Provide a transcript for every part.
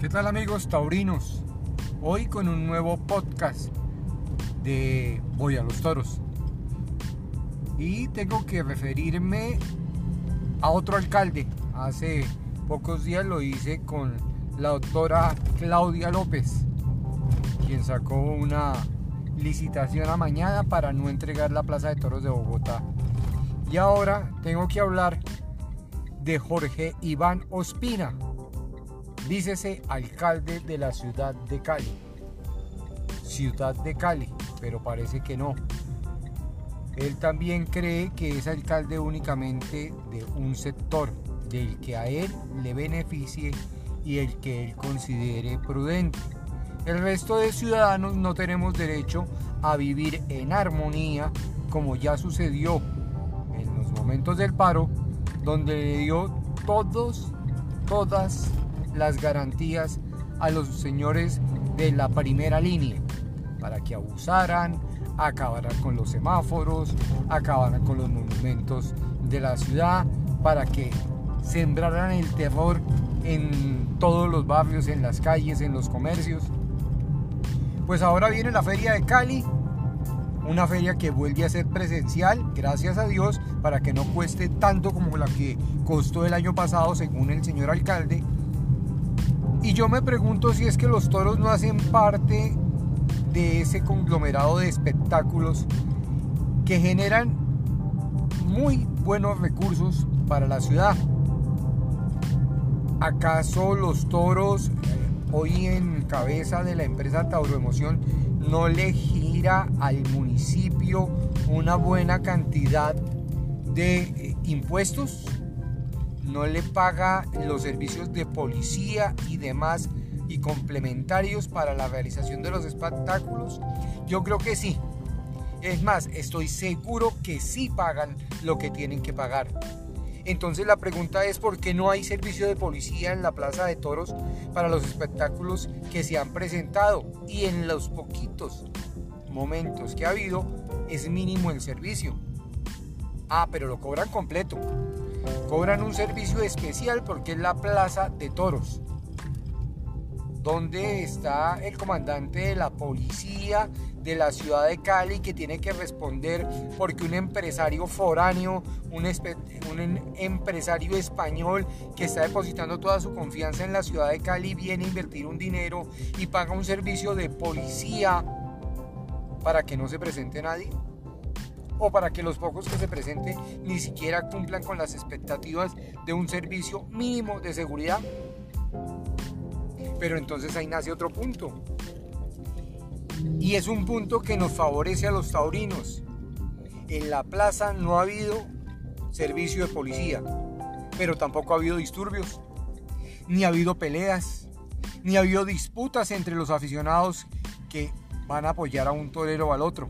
¿Qué tal amigos taurinos? Hoy con un nuevo podcast de Voy a los Toros. Y tengo que referirme a otro alcalde. Hace pocos días lo hice con la doctora Claudia López, quien sacó una licitación a mañana para no entregar la Plaza de Toros de Bogotá. Y ahora tengo que hablar de Jorge Iván Ospina, dícese alcalde de la ciudad de Cali. Ciudad de Cali, pero parece que no. Él también cree que es alcalde únicamente de un sector, del que a él le beneficie y el que él considere prudente. El resto de ciudadanos no tenemos derecho a vivir en armonía como ya sucedió en los momentos del paro, donde le dio todos, todas las garantías a los señores de la primera línea para que abusaran, acabaran con los semáforos, acabaran con los monumentos de la ciudad, para que sembraran el terror en todos los barrios, en las calles, en los comercios. Pues ahora viene la feria de Cali, una feria que vuelve a ser presencial, gracias a Dios, para que no cueste tanto como la que costó el año pasado, según el señor alcalde. Y yo me pregunto si es que los toros no hacen parte de ese conglomerado de espectáculos que generan muy buenos recursos para la ciudad. ¿Acaso los toros, eh, hoy en cabeza de la empresa Tauroemoción, no le gira al municipio una buena cantidad de eh, impuestos? ¿No le paga los servicios de policía y demás y complementarios para la realización de los espectáculos? Yo creo que sí. Es más, estoy seguro que sí pagan lo que tienen que pagar. Entonces la pregunta es por qué no hay servicio de policía en la Plaza de Toros para los espectáculos que se han presentado y en los poquitos momentos que ha habido es mínimo el servicio. Ah, pero lo cobran completo. Cobran un servicio especial porque es la Plaza de Toros donde está el comandante de la policía de la ciudad de Cali que tiene que responder porque un empresario foráneo, un, un, empresario español que está depositando toda su confianza en la ciudad de Cali viene a invertir un dinero y paga un servicio de policía para que no se presente nadie o para que los pocos que se presenten ni siquiera cumplan con las expectativas de un servicio mínimo de seguridad. Pero entonces ahí nace otro punto. Y es un punto que nos favorece a los taurinos. En la plaza no ha habido servicio de policía, pero tampoco ha habido disturbios, ni ha habido peleas, ni ha habido disputas entre los aficionados que van a apoyar a un torero o al otro.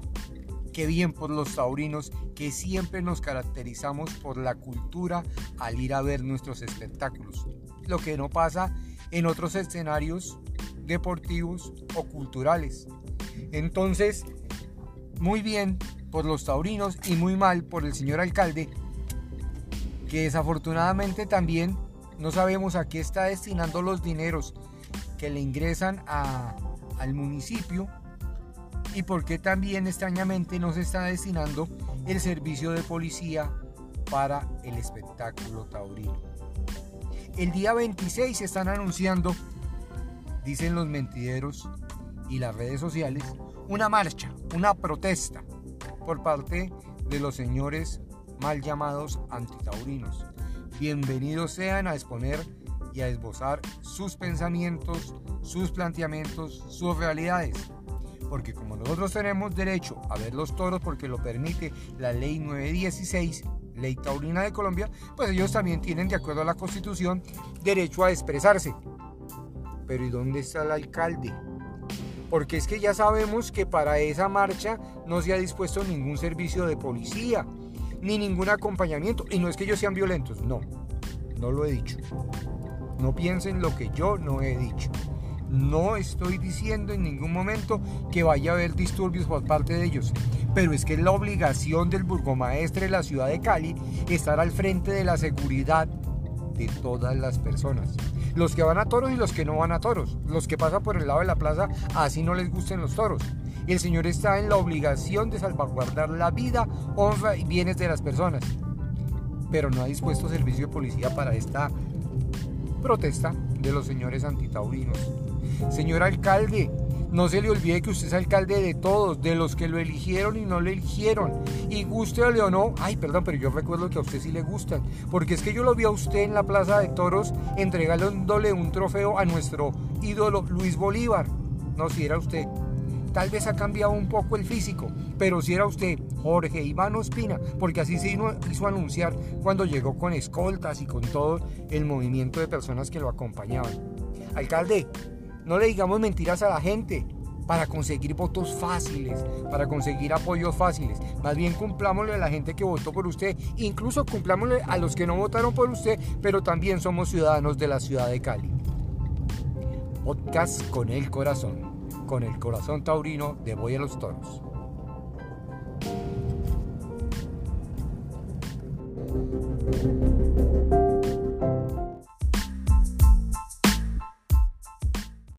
Qué bien por los taurinos que siempre nos caracterizamos por la cultura al ir a ver nuestros espectáculos. Lo que no pasa en otros escenarios deportivos o culturales. Entonces, muy bien por los taurinos y muy mal por el señor alcalde, que desafortunadamente también no sabemos a qué está destinando los dineros que le ingresan al municipio y por qué también extrañamente no se está destinando el servicio de policía para el espectáculo taurino. El día 26 se están anunciando, dicen los mentideros y las redes sociales, una marcha, una protesta por parte de los señores mal llamados antitaurinos. Bienvenidos sean a exponer y a esbozar sus pensamientos, sus planteamientos, sus realidades. Porque como nosotros tenemos derecho a ver los toros porque lo permite la ley 916, ley taurina de Colombia, pues ellos también tienen, de acuerdo a la constitución, derecho a expresarse. Pero ¿y dónde está el alcalde? Porque es que ya sabemos que para esa marcha no se ha dispuesto ningún servicio de policía, ni ningún acompañamiento. Y no es que ellos sean violentos, no, no lo he dicho. No piensen lo que yo no he dicho. No estoy diciendo en ningún momento que vaya a haber disturbios por parte de ellos, pero es que es la obligación del burgomaestre de la ciudad de Cali estar al frente de la seguridad de todas las personas. los que van a toros y los que no van a toros, los que pasan por el lado de la plaza, así no les gusten los toros. El Señor está en la obligación de salvaguardar la vida, honra y bienes de las personas, pero no ha dispuesto servicio de policía para esta protesta de los señores antitaurinos. Señor alcalde, no se le olvide que usted es alcalde de todos, de los que lo eligieron y no lo eligieron. Y guste o no, ay, perdón, pero yo recuerdo que a usted sí le gustan. Porque es que yo lo vi a usted en la Plaza de Toros entregándole un trofeo a nuestro ídolo Luis Bolívar. No, si era usted. Tal vez ha cambiado un poco el físico, pero si era usted, Jorge Iván Ospina, porque así se hizo anunciar cuando llegó con escoltas y con todo el movimiento de personas que lo acompañaban. Alcalde, no le digamos mentiras a la gente para conseguir votos fáciles, para conseguir apoyos fáciles. Más bien cumplámosle a la gente que votó por usted, incluso cumplámosle a los que no votaron por usted, pero también somos ciudadanos de la ciudad de Cali. Podcast con el corazón, con el corazón taurino de Voy los Toros.